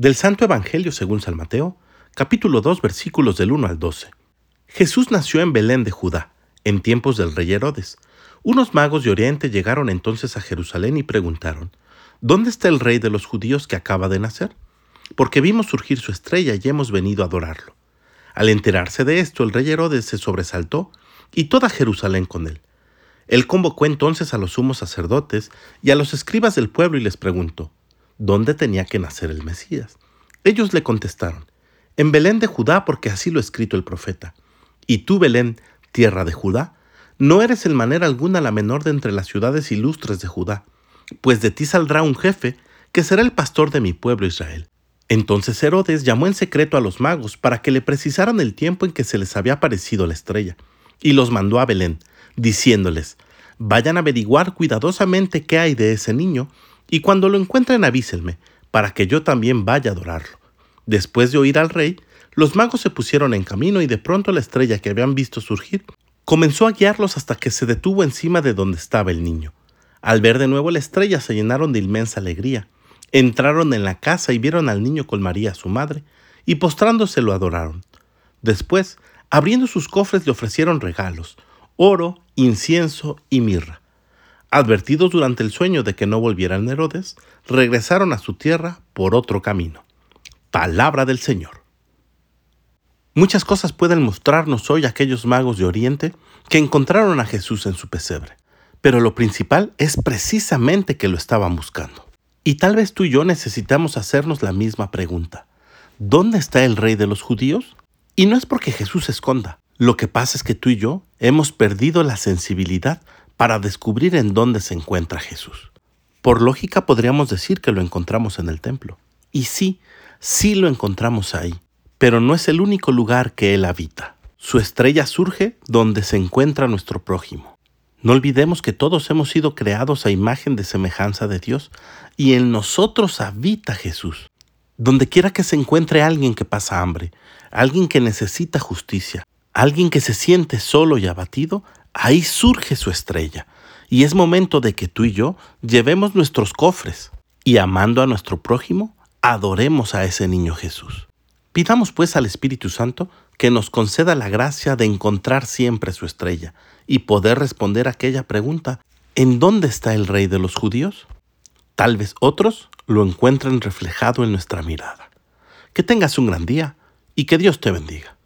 Del Santo Evangelio según San Mateo, capítulo 2, versículos del 1 al 12. Jesús nació en Belén de Judá, en tiempos del rey Herodes. Unos magos de Oriente llegaron entonces a Jerusalén y preguntaron, ¿Dónde está el rey de los judíos que acaba de nacer? Porque vimos surgir su estrella y hemos venido a adorarlo. Al enterarse de esto, el rey Herodes se sobresaltó y toda Jerusalén con él. Él convocó entonces a los sumos sacerdotes y a los escribas del pueblo y les preguntó, ¿dónde tenía que nacer el Mesías? Ellos le contestaron, en Belén de Judá, porque así lo ha escrito el profeta. Y tú, Belén, tierra de Judá, no eres en manera alguna la menor de entre las ciudades ilustres de Judá, pues de ti saldrá un jefe que será el pastor de mi pueblo Israel. Entonces Herodes llamó en secreto a los magos para que le precisaran el tiempo en que se les había aparecido la estrella, y los mandó a Belén, diciéndoles, vayan a averiguar cuidadosamente qué hay de ese niño, y cuando lo encuentren avísenme, para que yo también vaya a adorarlo. Después de oír al rey, los magos se pusieron en camino y de pronto la estrella que habían visto surgir comenzó a guiarlos hasta que se detuvo encima de donde estaba el niño. Al ver de nuevo la estrella se llenaron de inmensa alegría. Entraron en la casa y vieron al niño con María, su madre, y postrándose lo adoraron. Después, abriendo sus cofres, le ofrecieron regalos, oro, incienso y mirra. Advertidos durante el sueño de que no volvieran Herodes, regresaron a su tierra por otro camino. Palabra del Señor. Muchas cosas pueden mostrarnos hoy aquellos magos de Oriente que encontraron a Jesús en su pesebre, pero lo principal es precisamente que lo estaban buscando. Y tal vez tú y yo necesitamos hacernos la misma pregunta. ¿Dónde está el rey de los judíos? Y no es porque Jesús se esconda. Lo que pasa es que tú y yo hemos perdido la sensibilidad para descubrir en dónde se encuentra Jesús. Por lógica podríamos decir que lo encontramos en el templo. Y sí, sí lo encontramos ahí, pero no es el único lugar que Él habita. Su estrella surge donde se encuentra nuestro prójimo. No olvidemos que todos hemos sido creados a imagen de semejanza de Dios y en nosotros habita Jesús. Donde quiera que se encuentre alguien que pasa hambre, alguien que necesita justicia, alguien que se siente solo y abatido, ahí surge su estrella. Y es momento de que tú y yo llevemos nuestros cofres y amando a nuestro prójimo, adoremos a ese niño Jesús. Pidamos pues al Espíritu Santo que nos conceda la gracia de encontrar siempre su estrella y poder responder aquella pregunta, ¿en dónde está el rey de los judíos? Tal vez otros lo encuentren reflejado en nuestra mirada. Que tengas un gran día y que Dios te bendiga.